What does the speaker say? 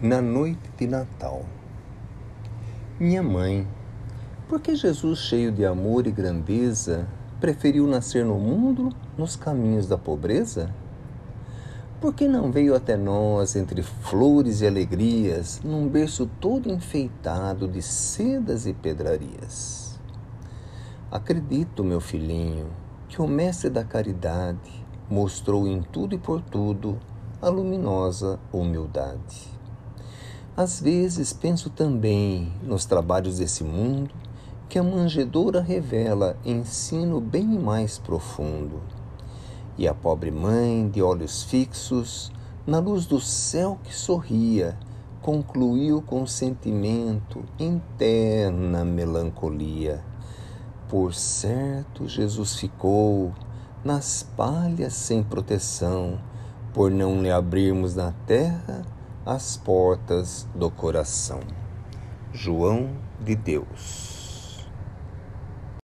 na noite de Natal. Minha mãe, por que Jesus, cheio de amor e grandeza, preferiu nascer no mundo nos caminhos da pobreza? Por que não veio até nós entre flores e alegrias, num berço todo enfeitado de sedas e pedrarias? Acredito, meu filhinho, que o Mestre da Caridade mostrou em tudo e por tudo a luminosa humildade. Às vezes penso também nos trabalhos desse mundo que a manjedoura revela ensino bem mais profundo. E a pobre mãe, de olhos fixos, na luz do céu que sorria, concluiu com sentimento interna melancolia. Por certo, Jesus ficou nas palhas sem proteção, por não lhe abrirmos na terra as portas do coração. João de Deus.